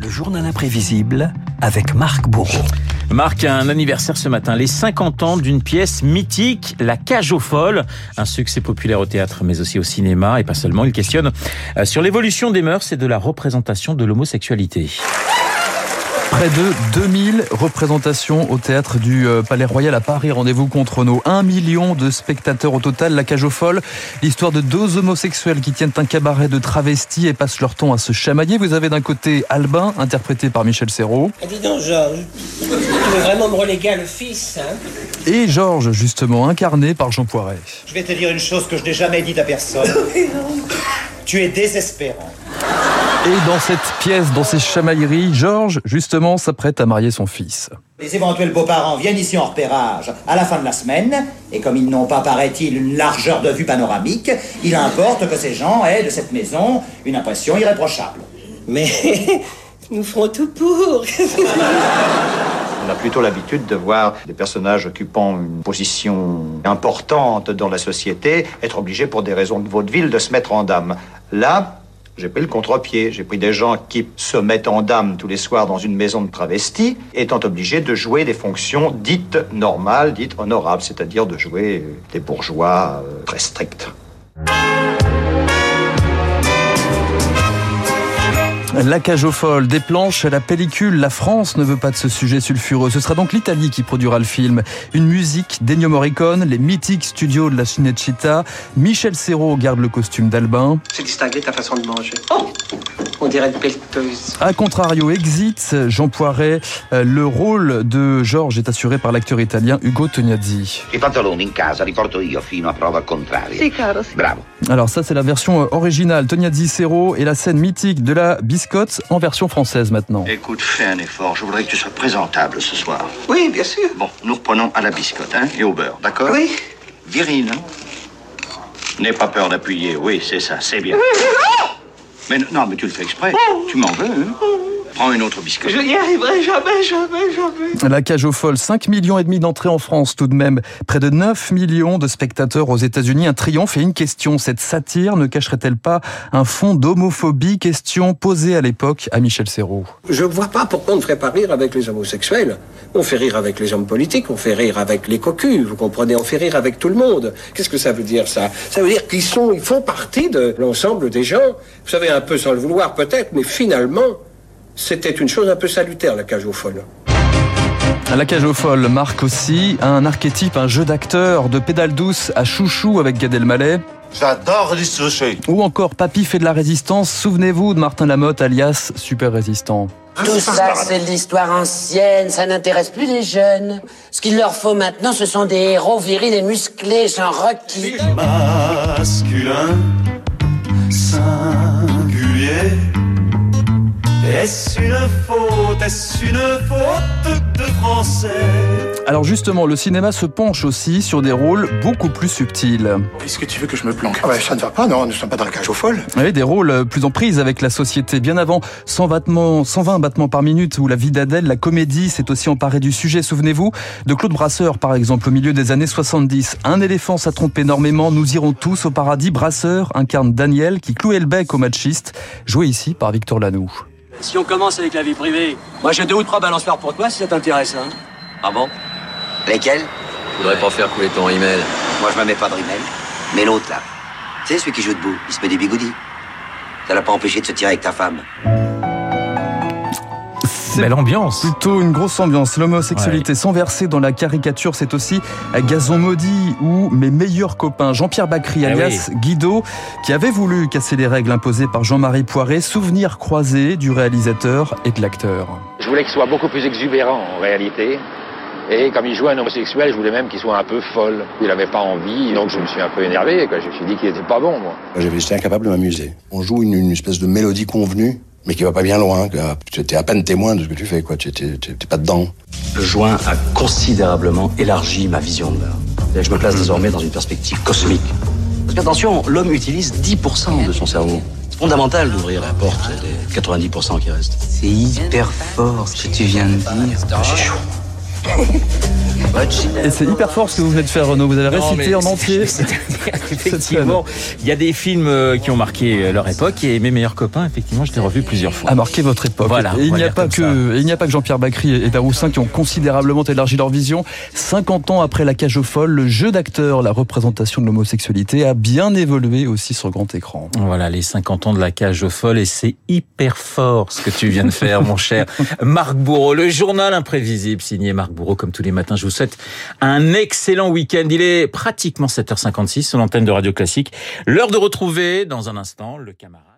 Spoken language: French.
Le journal imprévisible avec Marc Bourreau. Marc a un anniversaire ce matin, les 50 ans d'une pièce mythique, La Cage aux Folles, un succès populaire au théâtre mais aussi au cinéma et pas seulement. Il questionne euh, sur l'évolution des mœurs et de la représentation de l'homosexualité. Près de 2000 représentations au théâtre du euh, Palais Royal à Paris. Rendez-vous contre nos 1 million de spectateurs au total. La cage aux folles. L'histoire de deux homosexuels qui tiennent un cabaret de travestis et passent leur temps à se chamailler. Vous avez d'un côté Albin, interprété par Michel Serrault. Ah, dis donc, Georges, tu veux vraiment me reléguer à le fils, hein? Et Georges, justement, incarné par Jean Poiret. Je vais te dire une chose que je n'ai jamais dite à personne. tu es désespérant. Et dans cette pièce, dans ces chamailleries, Georges, justement, s'apprête à marier son fils. Les éventuels beaux-parents viennent ici en repérage à la fin de la semaine, et comme ils n'ont pas, paraît-il, une largeur de vue panoramique, il importe que ces gens aient de cette maison une impression irréprochable. Mais nous ferons tout pour. On a plutôt l'habitude de voir des personnages occupant une position importante dans la société être obligés pour des raisons de vaudeville de se mettre en dame. Là, j'ai pris le contre-pied. J'ai pris des gens qui se mettent en dame tous les soirs dans une maison de travestis, étant obligés de jouer des fonctions dites normales, dites honorables, c'est-à-dire de jouer des bourgeois euh, très stricts. La cage aux folles, des planches la pellicule, la France ne veut pas de ce sujet sulfureux. Ce sera donc l'Italie qui produira le film. Une musique d'Ennio Morricone, les mythiques studios de la Cinecittà. Michel Serrault garde le costume d'Albin. C'est distingué ta façon de manger. Oh On dirait une pelleteuse. A contrario, Exit, Jean Poiret, euh, le rôle de Georges est assuré par l'acteur italien Ugo Tognazzi. Pantaloni in casa li porto io fino a prova contraria. Sì, caro, sì. Bravo. Alors ça c'est la version euh, originale, Tognazzi Serrault et la scène mythique de la biscotte en version française maintenant. Écoute, fais un effort. Je voudrais que tu sois présentable ce soir. Oui, bien sûr. Bon, nous reprenons à la biscotte, hein, et au beurre, d'accord Oui. Viril, hein N'aie pas peur d'appuyer. Oui, c'est ça, c'est bien. Mais non, mais tu le fais exprès. Tu m'en veux, hein Prends une autre biscotte. Je n'y arriverai jamais, jamais, jamais. La cage aux folles, 5 millions et demi d'entrées en France tout de même, près de 9 millions de spectateurs aux États-Unis, un triomphe et une question, cette satire ne cacherait-elle pas un fond d'homophobie? Question posée à l'époque à Michel Serrault. Je ne vois pas pourquoi on ne ferait pas rire avec les homosexuels. On fait rire avec les hommes politiques, on fait rire avec les cocus, vous comprenez, on fait rire avec tout le monde. Qu'est-ce que ça veut dire ça? Ça veut dire qu'ils sont, ils font partie de l'ensemble des gens. Vous savez, un peu sans le vouloir peut-être, mais finalement, c'était une chose un peu salutaire, la cage aux folles. La cage aux folles marque aussi un archétype, un jeu d'acteur, de pédale douce à chouchou avec Gad Elmaleh. J'adore les. Ou encore Papy fait de la résistance, souvenez-vous de Martin Lamotte alias Super Résistant. Tout ça, c'est de l'histoire ancienne, ça n'intéresse plus les jeunes. Ce qu'il leur faut maintenant, ce sont des héros virils et musclés, genre Rocky. Masculin, Est-ce une faute, est-ce une faute de français? Alors justement, le cinéma se penche aussi sur des rôles beaucoup plus subtils. Est-ce que tu veux que je me planque? Ah ben, ça ne va pas, non, nous ne sommes pas dans la cage aux folles. Oui, des rôles plus en prise avec la société. Bien avant 100 battements, 120 battements par minute ou La vie d'Adèle, la comédie s'est aussi emparée du sujet. Souvenez-vous de Claude Brasseur, par exemple, au milieu des années 70. Un éléphant, ça trompe énormément. Nous irons tous au paradis. Brasseur incarne Daniel qui clouait le bec au machiste, joué ici par Victor Lanoux. Si on commence avec la vie privée, moi j'ai deux ou trois balançoires pour toi si ça t'intéresse. Hein. Ah bon? Lesquels Faudrait pas faire couler ton email. Moi, je me mets pas de rimel. Mais l'autre, là, tu sais, celui qui joue debout, il se met des bigoudis. Ça l'a pas empêché de se tirer avec ta femme. Belle ambiance. Plutôt une grosse ambiance. L'homosexualité sans verser dans la caricature, c'est aussi Gazon Maudit ou Mes meilleurs copains. Jean-Pierre Bacry, Ah alias Guido, qui avait voulu casser les règles imposées par Jean-Marie Poiret. Souvenir croisé du réalisateur et de l'acteur. Je voulais qu'il soit beaucoup plus exubérant en réalité. Et comme il jouait un homosexuel, je voulais même qu'il soit un peu folle. Il n'avait pas envie, donc je me suis un peu énervé. Quoi. Je me suis dit qu'il était pas bon, moi. J'avais été incapable de m'amuser. On joue une, une espèce de mélodie convenue, mais qui va pas bien loin. que Tu étais à peine témoin de ce que tu fais, quoi. Tu étais, tu étais pas dedans. Le joint a considérablement élargi ma vision de l'art. Je me place désormais dans une perspective cosmique. Parce qu'attention, l'homme utilise 10% de son cerveau. C'est fondamental d'ouvrir la porte des 90% qui restent. C'est hyper fort ce que tu viens de dire. J'ai chaud. Et c'est hyper fort ce que vous venez de faire, Renaud. Vous avez Non, récité en entier. Effectivement, il y a des films euh, qui ont marqué leur époque et mes meilleurs copains, effectivement, je l'ai revu plusieurs fois. a marqué votre époque. Voilà, et il on va n'y a dire pas comme que, et il n'y a pas que Jean-Pierre Bacry et Daroussin qui ont considérablement élargi leur vision. 50 ans après la cage aux folles, le jeu d'acteur, la représentation de l'homosexualité a bien évolué aussi sur grand écran. Voilà, les 50 ans de la cage aux folles et c'est hyper fort ce que tu viens de faire, mon cher Marc Bourreau. Le journal imprévisible signé Marc Bourreau, comme tous les matins. Je vous souhaite un excellent week-end. Il est pratiquement 7h56 sur l'antenne de Radio Classique. L'heure de retrouver dans un instant le camarade.